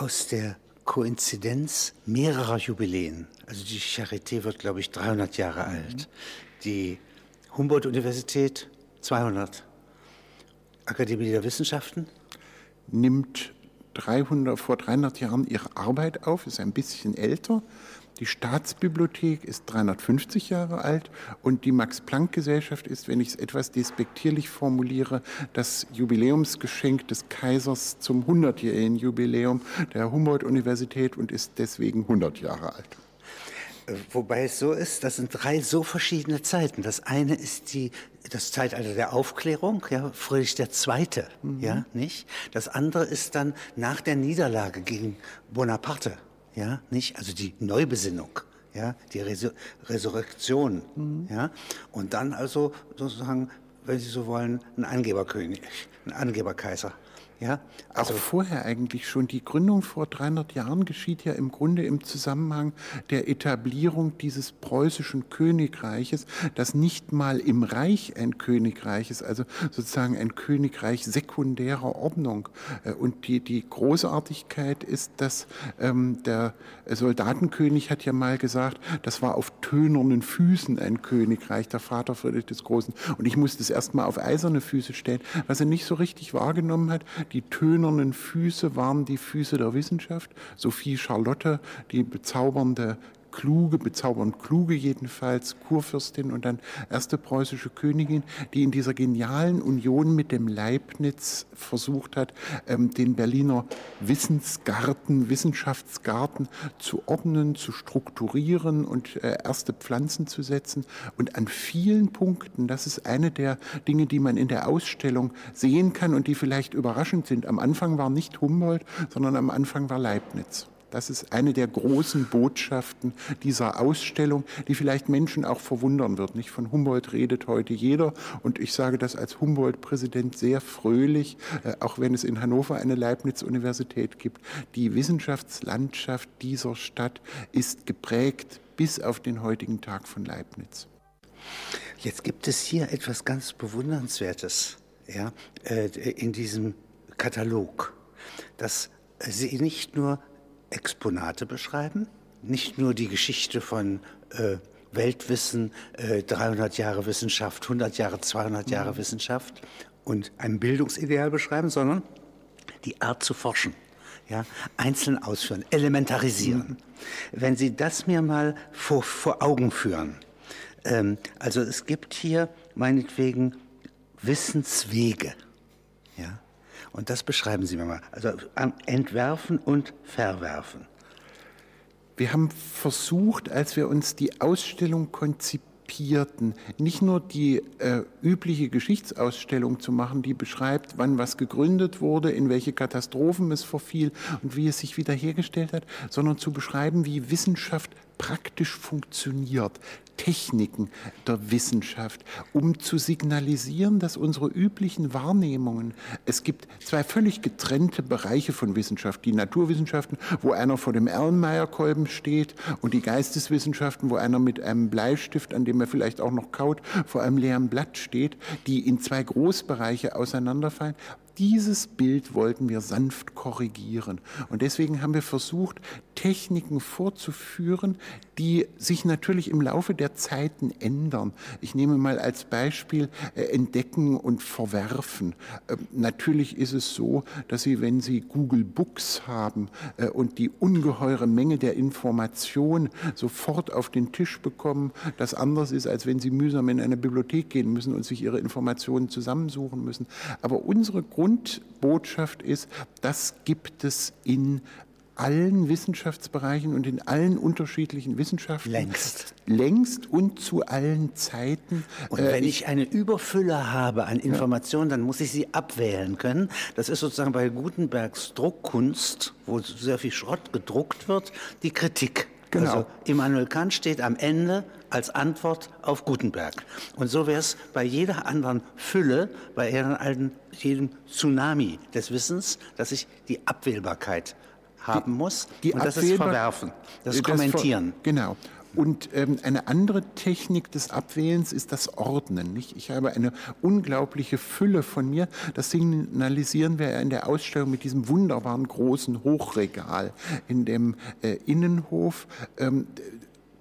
aus der Koinzidenz mehrerer Jubiläen. Also die Charité wird, glaube ich, 300 Jahre mhm. alt. Die Humboldt-Universität 200. Akademie der Wissenschaften nimmt 300, vor 300 Jahren ihre Arbeit auf, ist ein bisschen älter. Die Staatsbibliothek ist 350 Jahre alt und die Max-Planck-Gesellschaft ist, wenn ich es etwas despektierlich formuliere, das Jubiläumsgeschenk des Kaisers zum 100-jährigen Jubiläum der Humboldt-Universität und ist deswegen 100 Jahre alt. Wobei es so ist, das sind drei so verschiedene Zeiten. Das eine ist die, das Zeitalter der Aufklärung, ja, Friedrich II., mhm. ja, nicht? Das andere ist dann nach der Niederlage gegen Bonaparte, ja, nicht? Also die Neubesinnung, ja, die Resur Resurrektion, mhm. ja. Und dann also sozusagen, wenn Sie so wollen, ein Angeberkönig, ein Angeberkaiser. Ja, also auch vorher eigentlich schon. Die Gründung vor 300 Jahren geschieht ja im Grunde im Zusammenhang der Etablierung dieses preußischen Königreiches, das nicht mal im Reich ein Königreich ist, also sozusagen ein Königreich sekundärer Ordnung. Äh, und die, die Großartigkeit ist, dass ähm, der Soldatenkönig hat ja mal gesagt, das war auf tönernen Füßen ein Königreich, der Vater Friedrich des Großen. Und ich musste es erstmal auf eiserne Füße stellen, was er nicht so richtig wahrgenommen hat die tönernen Füße waren die Füße der Wissenschaft. Sophie Charlotte, die bezaubernde kluge, bezaubernd kluge jedenfalls, Kurfürstin und dann erste preußische Königin, die in dieser genialen Union mit dem Leibniz versucht hat, ähm, den Berliner Wissensgarten, Wissenschaftsgarten zu ordnen, zu strukturieren und äh, erste Pflanzen zu setzen. Und an vielen Punkten, das ist eine der Dinge, die man in der Ausstellung sehen kann und die vielleicht überraschend sind. Am Anfang war nicht Humboldt, sondern am Anfang war Leibniz. Das ist eine der großen Botschaften dieser Ausstellung, die vielleicht Menschen auch verwundern wird. Nicht von Humboldt redet heute jeder und ich sage das als Humboldt-Präsident sehr fröhlich, äh, auch wenn es in Hannover eine Leibniz-Universität gibt. Die Wissenschaftslandschaft dieser Stadt ist geprägt bis auf den heutigen Tag von Leibniz. Jetzt gibt es hier etwas ganz Bewundernswertes ja, äh, in diesem Katalog, dass Sie nicht nur Exponate beschreiben, nicht nur die Geschichte von äh, Weltwissen, äh, 300 Jahre Wissenschaft, 100 Jahre, 200 Jahre mhm. Wissenschaft und ein Bildungsideal beschreiben, sondern die Art zu forschen. Ja, einzeln ausführen, elementarisieren. Mhm. Wenn Sie das mir mal vor, vor Augen führen, ähm, also es gibt hier meinetwegen Wissenswege. Ja, und das beschreiben Sie mir mal. Also entwerfen und verwerfen. Wir haben versucht, als wir uns die Ausstellung konzipierten, nicht nur die äh, übliche Geschichtsausstellung zu machen, die beschreibt, wann was gegründet wurde, in welche Katastrophen es verfiel und wie es sich wiederhergestellt hat, sondern zu beschreiben, wie Wissenschaft praktisch funktioniert, Techniken der Wissenschaft, um zu signalisieren, dass unsere üblichen Wahrnehmungen, es gibt zwei völlig getrennte Bereiche von Wissenschaft, die Naturwissenschaften, wo einer vor dem Erlenmeyerkolben steht und die Geisteswissenschaften, wo einer mit einem Bleistift, an dem er vielleicht auch noch kaut, vor einem leeren Blatt steht, die in zwei Großbereiche auseinanderfallen dieses Bild wollten wir sanft korrigieren. Und deswegen haben wir versucht, Techniken vorzuführen, die sich natürlich im Laufe der Zeiten ändern. Ich nehme mal als Beispiel äh, Entdecken und Verwerfen. Äh, natürlich ist es so, dass Sie, wenn Sie Google Books haben äh, und die ungeheure Menge der Information sofort auf den Tisch bekommen, das anders ist, als wenn Sie mühsam in eine Bibliothek gehen müssen und sich Ihre Informationen zusammensuchen müssen. Aber unsere Grundbotschaft ist, das gibt es in allen Wissenschaftsbereichen und in allen unterschiedlichen Wissenschaften. Längst. Längst und zu allen Zeiten. Und wenn äh, ich eine Überfülle habe an Informationen, ja. dann muss ich sie abwählen können. Das ist sozusagen bei Gutenbergs Druckkunst, wo sehr viel Schrott gedruckt wird, die Kritik. Genau. Also Immanuel Kant steht am Ende als Antwort auf Gutenberg. Und so wäre es bei jeder anderen Fülle, bei jedem Tsunami des Wissens, dass ich die Abwählbarkeit haben muss. Die und das ist Verwerfen, das ist Kommentieren. genau. Und ähm, eine andere Technik des Abwählens ist das Ordnen. Nicht? Ich habe eine unglaubliche Fülle von mir. Das signalisieren wir in der Ausstellung mit diesem wunderbaren großen Hochregal in dem äh, Innenhof. Ähm,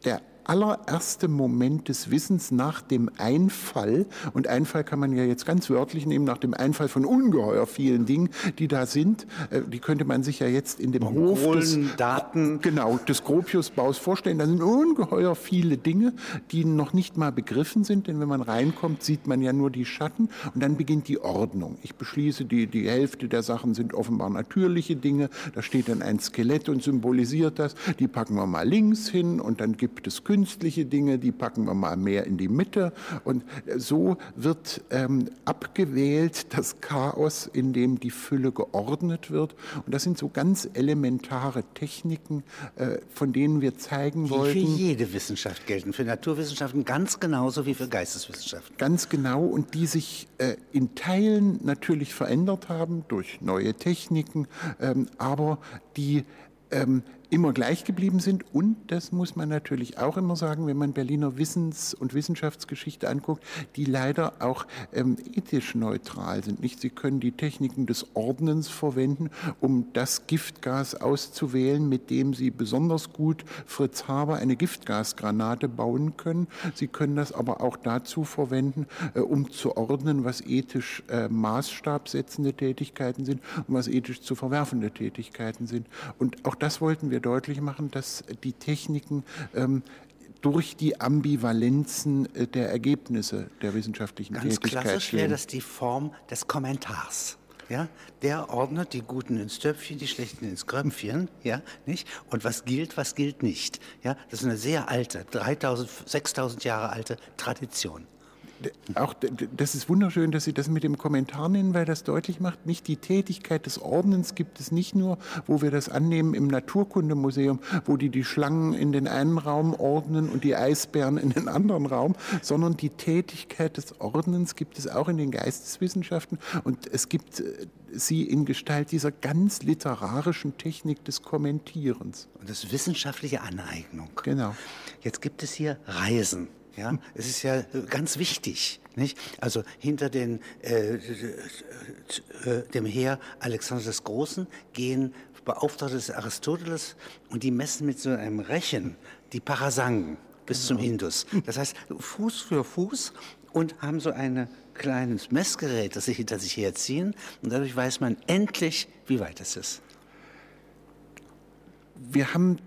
der allererste Moment des Wissens nach dem Einfall, und Einfall kann man ja jetzt ganz wörtlich nehmen, nach dem Einfall von ungeheuer vielen Dingen, die da sind, äh, die könnte man sich ja jetzt in dem Mongolen, Hof des, Daten. Genau, des Gropiusbaus vorstellen. Da sind ungeheuer viele Dinge, die noch nicht mal begriffen sind, denn wenn man reinkommt, sieht man ja nur die Schatten. Und dann beginnt die Ordnung. Ich beschließe, die, die Hälfte der Sachen sind offenbar natürliche Dinge, da steht dann ein Skelett und symbolisiert das, die packen wir mal links hin und dann gibt es Künstler, künstliche Dinge, die packen wir mal mehr in die Mitte. Und so wird ähm, abgewählt das Chaos, in dem die Fülle geordnet wird. Und das sind so ganz elementare Techniken, äh, von denen wir zeigen die wollten. Die für jede Wissenschaft gelten, für Naturwissenschaften ganz genauso wie für Geisteswissenschaften. Ganz genau und die sich äh, in Teilen natürlich verändert haben durch neue Techniken, ähm, aber die ähm, immer gleich geblieben sind. Und das muss man natürlich auch immer sagen, wenn man Berliner Wissens- und Wissenschaftsgeschichte anguckt, die leider auch ähm, ethisch neutral sind. Nicht? Sie können die Techniken des Ordnens verwenden, um das Giftgas auszuwählen, mit dem Sie besonders gut Fritz Haber eine Giftgasgranate bauen können. Sie können das aber auch dazu verwenden, äh, um zu ordnen, was ethisch äh, maßstabsetzende Tätigkeiten sind und was ethisch zu verwerfende Tätigkeiten sind. Und auch das wollten wir deutlich machen, dass die Techniken ähm, durch die Ambivalenzen äh, der Ergebnisse der wissenschaftlichen Ganz Tätigkeit klassisch wäre das die Form des Kommentars. Ja, der ordnet die Guten ins Töpfchen, die Schlechten ins Kröpfchen, ja, nicht? Und was gilt, was gilt nicht. Ja, das ist eine sehr alte, 3000, 6000 Jahre alte Tradition auch das ist wunderschön, dass Sie das mit dem Kommentar nennen, weil das deutlich macht, nicht die Tätigkeit des Ordnens gibt es nicht nur, wo wir das annehmen im Naturkundemuseum, wo die die Schlangen in den einen Raum ordnen und die Eisbären in den anderen Raum, sondern die Tätigkeit des Ordnens gibt es auch in den Geisteswissenschaften und es gibt äh, sie in Gestalt dieser ganz literarischen Technik des Kommentierens. Und das wissenschaftliche Aneignung. Genau. Jetzt gibt es hier Reisen. Ja, es ist ja ganz wichtig, nicht? Also hinter den, äh, dem Heer Alexander des Großen gehen Beauftragte des Aristoteles und die messen mit so einem Rechen die Parasangen bis zum Indus. Das heißt, Fuß für Fuß und haben so ein kleines Messgerät, das sie hinter sich herziehen und dadurch weiß man endlich, wie weit es ist. Wir haben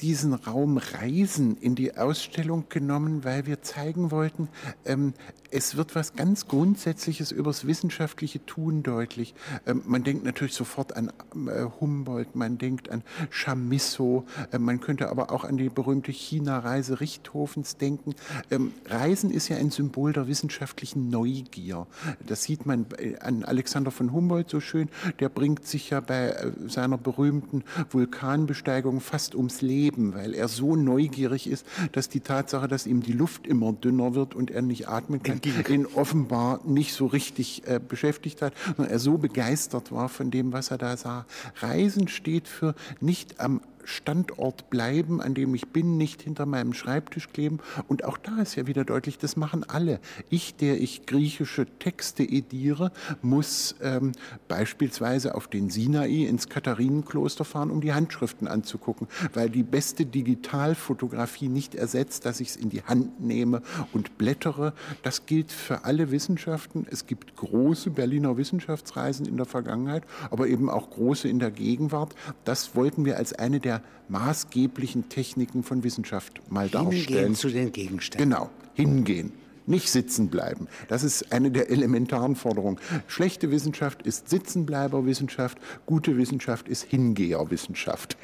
diesen Raum Reisen in die Ausstellung genommen, weil wir zeigen wollten, ähm, es wird was ganz Grundsätzliches übers wissenschaftliche Tun deutlich. Ähm, man denkt natürlich sofort an äh, Humboldt, man denkt an Chamisso, äh, man könnte aber auch an die berühmte China-Reise Richthofens denken. Ähm, Reisen ist ja ein Symbol der wissenschaftlichen Neugier. Das sieht man an Alexander von Humboldt so schön. Der bringt sich ja bei äh, seiner berühmten Vulkanbesteigung fast ums Leben, weil er so neugierig ist, dass die Tatsache, dass ihm die Luft immer dünner wird und er nicht atmen kann, ihn offenbar nicht so richtig äh, beschäftigt hat, sondern er so begeistert war von dem, was er da sah. Reisen steht für nicht am Standort bleiben, an dem ich bin, nicht hinter meinem Schreibtisch kleben. Und auch da ist ja wieder deutlich, das machen alle. Ich, der ich griechische Texte ediere, muss ähm, beispielsweise auf den Sinai ins Katharinenkloster fahren, um die Handschriften anzugucken, weil die beste Digitalfotografie nicht ersetzt, dass ich es in die Hand nehme und blättere. Das gilt für alle Wissenschaften. Es gibt große Berliner Wissenschaftsreisen in der Vergangenheit, aber eben auch große in der Gegenwart. Das wollten wir als eine der der maßgeblichen Techniken von Wissenschaft mal hingehen darstellen. Hingehen zu den Gegenständen. Genau, hingehen. Nicht sitzen bleiben. Das ist eine der elementaren Forderungen. Schlechte Wissenschaft ist Sitzenbleiberwissenschaft, gute Wissenschaft ist Hingeherwissenschaft.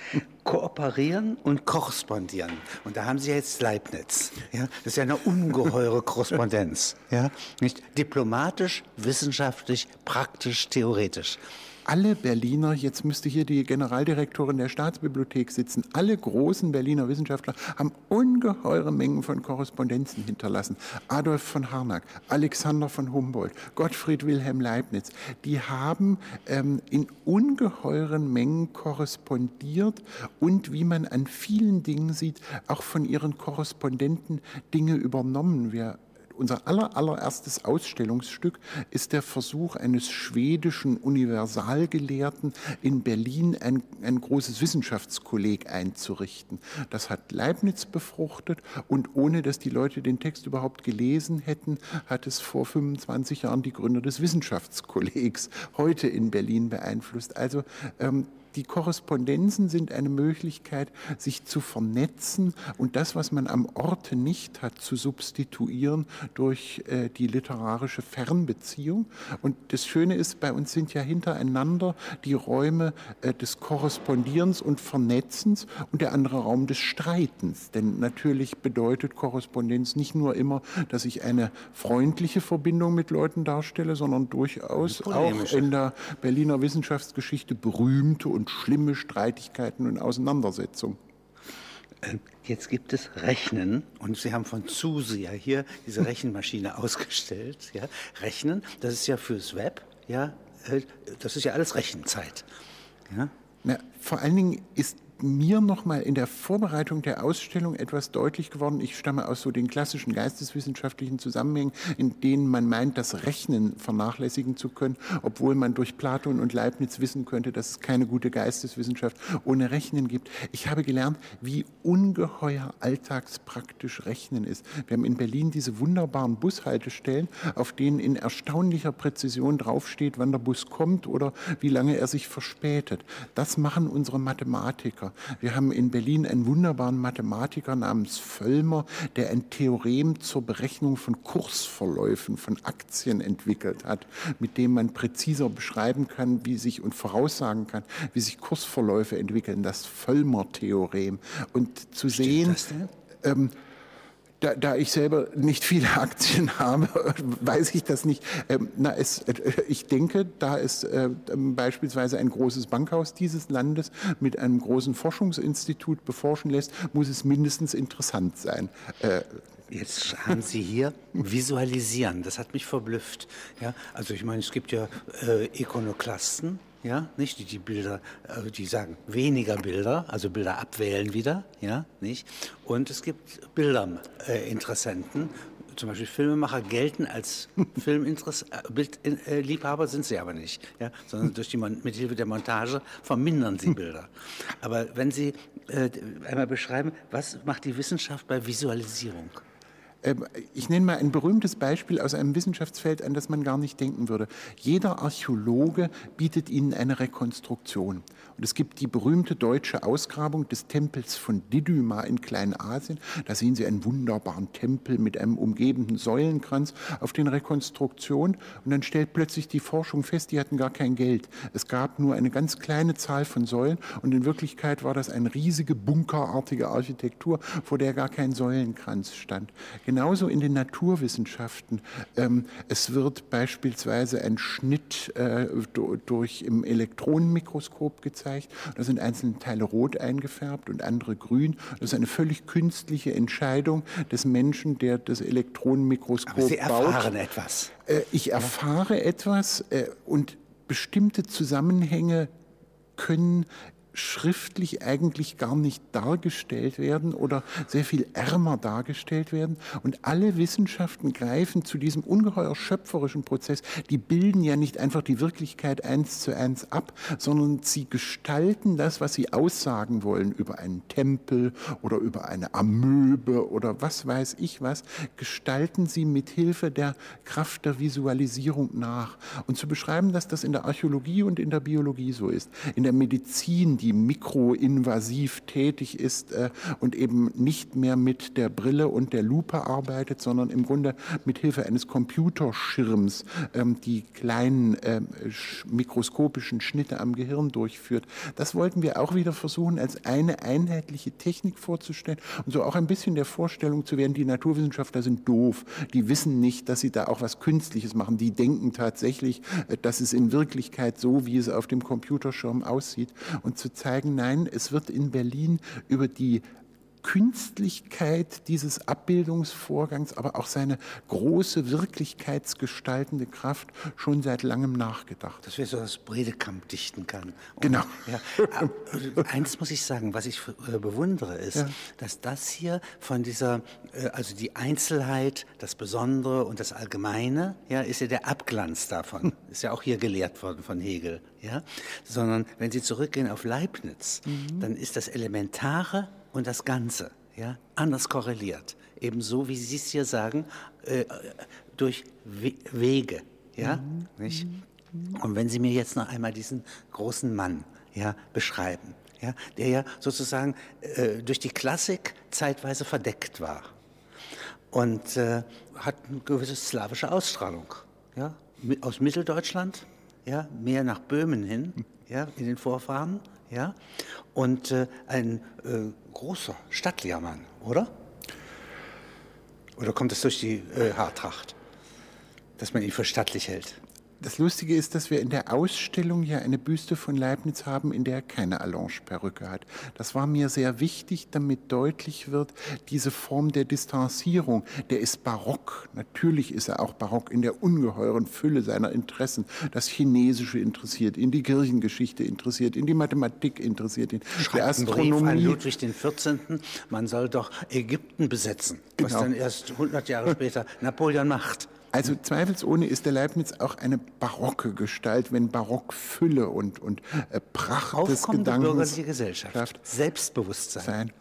Kooperieren und korrespondieren. Und da haben Sie jetzt Leibniz. Ja? Das ist ja eine ungeheure Korrespondenz. Ja? Nicht diplomatisch, wissenschaftlich, praktisch, theoretisch. Alle Berliner, jetzt müsste hier die Generaldirektorin der Staatsbibliothek sitzen, alle großen Berliner Wissenschaftler haben ungeheure Mengen von Korrespondenzen hinterlassen. Adolf von Harnack, Alexander von Humboldt, Gottfried Wilhelm Leibniz, die haben ähm, in ungeheuren Mengen korrespondiert und wie man an vielen Dingen sieht, auch von ihren Korrespondenten Dinge übernommen. Wir unser aller, allererstes Ausstellungsstück ist der Versuch eines schwedischen Universalgelehrten in Berlin ein, ein großes Wissenschaftskolleg einzurichten. Das hat Leibniz befruchtet und ohne dass die Leute den Text überhaupt gelesen hätten, hat es vor 25 Jahren die Gründer des Wissenschaftskollegs heute in Berlin beeinflusst. Also ähm, die Korrespondenzen sind eine Möglichkeit, sich zu vernetzen und das, was man am Orte nicht hat, zu substituieren durch äh, die literarische Fernbeziehung. Und das Schöne ist, bei uns sind ja hintereinander die Räume äh, des Korrespondierens und Vernetzens und der andere Raum des Streitens. Denn natürlich bedeutet Korrespondenz nicht nur immer, dass ich eine freundliche Verbindung mit Leuten darstelle, sondern durchaus auch in der Berliner Wissenschaftsgeschichte berühmte und und schlimme Streitigkeiten und Auseinandersetzungen. Äh, jetzt gibt es Rechnen und Sie haben von Zuse ja hier diese Rechenmaschine ausgestellt. Ja? Rechnen, das ist ja fürs Web, ja, äh, das ist ja alles Rechenzeit. Ja? Na, vor allen Dingen ist mir nochmal in der Vorbereitung der Ausstellung etwas deutlich geworden. Ich stamme aus so den klassischen geisteswissenschaftlichen Zusammenhängen, in denen man meint, das Rechnen vernachlässigen zu können, obwohl man durch Platon und Leibniz wissen könnte, dass es keine gute Geisteswissenschaft ohne Rechnen gibt. Ich habe gelernt, wie ungeheuer alltagspraktisch Rechnen ist. Wir haben in Berlin diese wunderbaren Bushaltestellen, auf denen in erstaunlicher Präzision draufsteht, wann der Bus kommt oder wie lange er sich verspätet. Das machen unsere Mathematiker. Wir haben in Berlin einen wunderbaren Mathematiker namens Völlmer, der ein Theorem zur Berechnung von Kursverläufen von Aktien entwickelt hat, mit dem man präziser beschreiben kann, wie sich und voraussagen kann, wie sich Kursverläufe entwickeln. Das Völlmer-Theorem. Und zu Stimmt sehen, ähm, da, da, ich selber nicht viele Aktien habe, weiß ich das nicht. Ähm, na, es, äh, ich denke, da es äh, beispielsweise ein großes Bankhaus dieses Landes mit einem großen Forschungsinstitut beforschen lässt, muss es mindestens interessant sein. Äh, Jetzt haben Sie hier visualisieren. Das hat mich verblüfft. Ja, also ich meine, es gibt ja äh, Ikonoklasten, ja, nicht die, die Bilder, äh, die sagen weniger Bilder, also Bilder abwählen wieder, ja, nicht. Und es gibt Bilderinteressenten, äh, zum Beispiel Filmemacher gelten als Filmliebhaber, äh, sind sie aber nicht, ja, sondern durch die mit Hilfe der Montage vermindern sie Bilder. Aber wenn Sie äh, einmal beschreiben, was macht die Wissenschaft bei Visualisierung? Ähm, ich nenne mal ein berühmtes Beispiel aus einem Wissenschaftsfeld, an das man gar nicht denken würde. Jeder Archäologe bietet Ihnen eine Rekonstruktion. Und es gibt die berühmte deutsche Ausgrabung des Tempels von Didyma in Kleinasien. Da sehen Sie einen wunderbaren Tempel mit einem umgebenden Säulenkranz auf den Rekonstruktionen. Und dann stellt plötzlich die Forschung fest, die hatten gar kein Geld. Es gab nur eine ganz kleine Zahl von Säulen und in Wirklichkeit war das eine riesige bunkerartige Architektur, vor der gar kein Säulenkranz stand. Genauso in den Naturwissenschaften. Ähm, es wird beispielsweise ein Schnitt äh, durch im Elektronenmikroskop gezeigt. Da sind einzelne Teile rot eingefärbt und andere grün. Das ist eine völlig künstliche Entscheidung des Menschen, der das Elektronenmikroskop Aber Sie baut. erfahren etwas. Äh, ich erfahre etwas äh, und bestimmte Zusammenhänge können schriftlich eigentlich gar nicht dargestellt werden oder sehr viel ärmer dargestellt werden. Und alle Wissenschaften greifen zu diesem ungeheuer schöpferischen Prozess. Die bilden ja nicht einfach die Wirklichkeit eins zu eins ab, sondern sie gestalten das, was sie aussagen wollen über einen Tempel oder über eine Amöbe oder was weiß ich was, gestalten sie mit Hilfe der Kraft der Visualisierung nach. Und zu beschreiben, dass das in der Archäologie und in der Biologie so ist, in der Medizin, die die mikroinvasiv tätig ist äh, und eben nicht mehr mit der Brille und der Lupe arbeitet, sondern im Grunde mit Hilfe eines Computerschirms ähm, die kleinen äh, mikroskopischen Schnitte am Gehirn durchführt. Das wollten wir auch wieder versuchen, als eine einheitliche Technik vorzustellen und so auch ein bisschen der Vorstellung zu werden, die Naturwissenschaftler sind doof, die wissen nicht, dass sie da auch was Künstliches machen, die denken tatsächlich, äh, dass es in Wirklichkeit so, wie es auf dem Computerschirm aussieht. Und zu zeigen, nein, es wird in Berlin über die Künstlichkeit dieses Abbildungsvorgangs, aber auch seine große wirklichkeitsgestaltende Kraft schon seit langem nachgedacht. Dass wir so das Bredekamp dichten kann. Und genau. Ja, äh, eins muss ich sagen, was ich äh, bewundere, ist, ja. dass das hier von dieser, äh, also die Einzelheit, das Besondere und das Allgemeine, ja, ist ja der Abglanz davon. ist ja auch hier gelehrt worden von Hegel, ja. Sondern wenn Sie zurückgehen auf Leibniz, mhm. dann ist das Elementare und das Ganze ja, anders korreliert. Ebenso wie Sie es hier sagen, äh, durch We Wege. Ja? Mhm. Nicht? Und wenn Sie mir jetzt noch einmal diesen großen Mann ja, beschreiben, ja, der ja sozusagen äh, durch die Klassik zeitweise verdeckt war und äh, hat eine gewisse slawische Ausstrahlung. Ja? Aus Mitteldeutschland, ja, mehr nach Böhmen hin, ja, in den Vorfahren, ja, und äh, ein äh, großer, stattlicher Mann, oder? Oder kommt es durch die äh, Haartracht, dass man ihn für stattlich hält? Das Lustige ist, dass wir in der Ausstellung ja eine Büste von Leibniz haben, in der er keine Allonge-Perücke hat. Das war mir sehr wichtig, damit deutlich wird, diese Form der Distanzierung, der ist barock. Natürlich ist er auch barock in der ungeheuren Fülle seiner Interessen. Das Chinesische interessiert ihn, die Kirchengeschichte interessiert ihn, die Mathematik interessiert ihn, Schreibt die Astronomie. Brief an Ludwig XIV., man soll doch Ägypten besetzen, was genau. dann erst 100 Jahre später Napoleon macht. Also zweifelsohne ist der Leibniz auch eine barocke Gestalt, wenn Barockfülle und, und äh, Pracht Aufkommende des Gedankens. bürgerliche Gesellschaft, Selbstbewusstsein. Sein.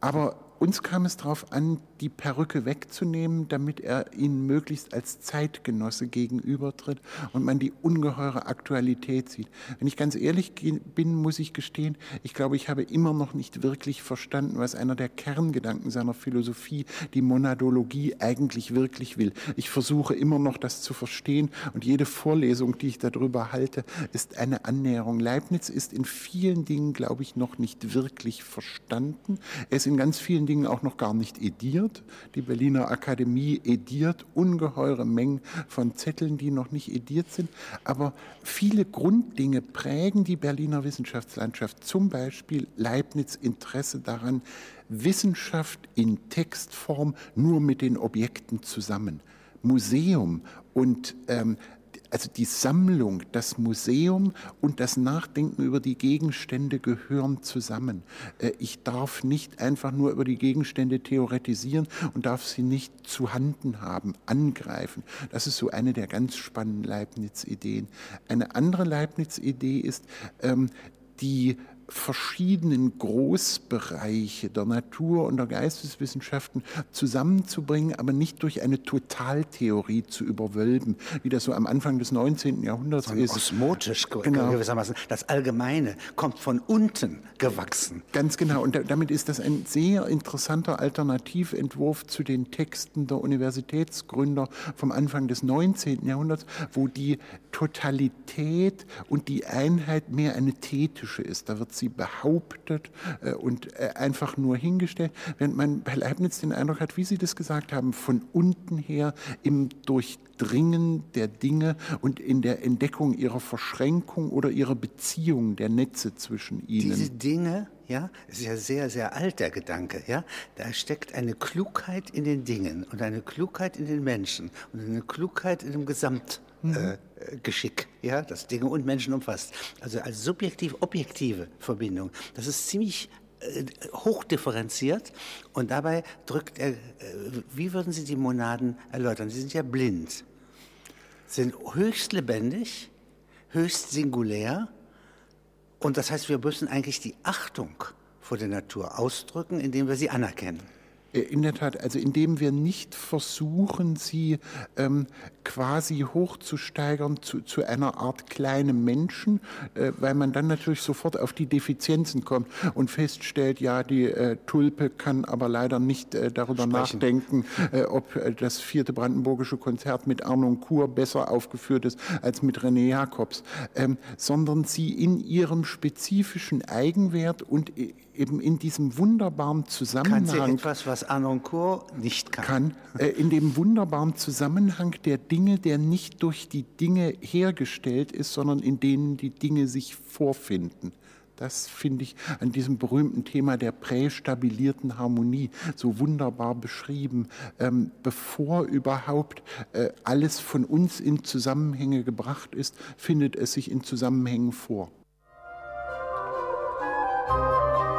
Aber uns kam es darauf an, die Perücke wegzunehmen, damit er ihnen möglichst als Zeitgenosse gegenübertritt und man die ungeheure Aktualität sieht. Wenn ich ganz ehrlich bin, muss ich gestehen, ich glaube, ich habe immer noch nicht wirklich verstanden, was einer der Kerngedanken seiner Philosophie, die Monadologie, eigentlich wirklich will. Ich versuche immer noch das zu verstehen und jede Vorlesung, die ich darüber halte, ist eine Annäherung. Leibniz ist in vielen Dingen, glaube ich, noch nicht wirklich verstanden. Er ist in ganz vielen Dingen auch noch gar nicht ediert. Die Berliner Akademie ediert ungeheure Mengen von Zetteln, die noch nicht ediert sind. Aber viele Grunddinge prägen die Berliner Wissenschaftslandschaft. Zum Beispiel Leibniz Interesse daran, Wissenschaft in Textform nur mit den Objekten zusammen. Museum und ähm, also die Sammlung, das Museum und das Nachdenken über die Gegenstände gehören zusammen. Äh, ich darf nicht einfach nur über die Gegenstände theoretisieren und darf sie nicht zu Handen haben, angreifen. Das ist so eine der ganz spannenden Leibniz-Ideen. Eine andere Leibniz-Idee ist, ähm, die verschiedenen Großbereiche der Natur- und der Geisteswissenschaften zusammenzubringen, aber nicht durch eine Totaltheorie zu überwölben, wie das so am Anfang des 19. Jahrhunderts Sondern ist. Osmotisch genau. gewissermaßen. Das Allgemeine kommt von unten gewachsen. Ganz genau. Und damit ist das ein sehr interessanter Alternativentwurf zu den Texten der Universitätsgründer vom Anfang des 19. Jahrhunderts, wo die Totalität und die Einheit mehr eine thetische ist. Da wird sie behauptet äh, und äh, einfach nur hingestellt, während man bei Leibniz den Eindruck hat, wie Sie das gesagt haben, von unten her im Durchdringen der Dinge und in der Entdeckung ihrer Verschränkung oder ihrer Beziehung der Netze zwischen ihnen. Diese Dinge, ja, ist ja sehr, sehr alt, der Gedanke, ja. Da steckt eine Klugheit in den Dingen und eine Klugheit in den Menschen und eine Klugheit in dem Gesamt. Mhm. Äh, Geschick, ja, das Dinge und Menschen umfasst. Also als subjektiv-objektive Verbindung. Das ist ziemlich äh, hochdifferenziert und dabei drückt er, äh, wie würden Sie die Monaden erläutern? Sie sind ja blind, sind höchst lebendig, höchst singulär und das heißt, wir müssen eigentlich die Achtung vor der Natur ausdrücken, indem wir sie anerkennen. Äh, in der Tat, also indem wir nicht versuchen, sie ähm, quasi hochzusteigern zu, zu einer Art kleinem Menschen, äh, weil man dann natürlich sofort auf die Defizienzen kommt und feststellt, ja, die äh, Tulpe kann aber leider nicht äh, darüber Sprechen. nachdenken, äh, ob äh, das vierte brandenburgische Konzert mit Arnon Kur besser aufgeführt ist als mit René Jacobs, ähm, sondern sie in ihrem spezifischen Eigenwert und eben in diesem wunderbaren Zusammenhang. Kann sie etwas, was Anoncourt nicht kann. kann äh, in dem wunderbaren Zusammenhang der Dinge, der nicht durch die Dinge hergestellt ist, sondern in denen die Dinge sich vorfinden. Das finde ich an diesem berühmten Thema der prästabilierten Harmonie so wunderbar beschrieben. Ähm, bevor überhaupt äh, alles von uns in Zusammenhänge gebracht ist, findet es sich in Zusammenhängen vor. Musik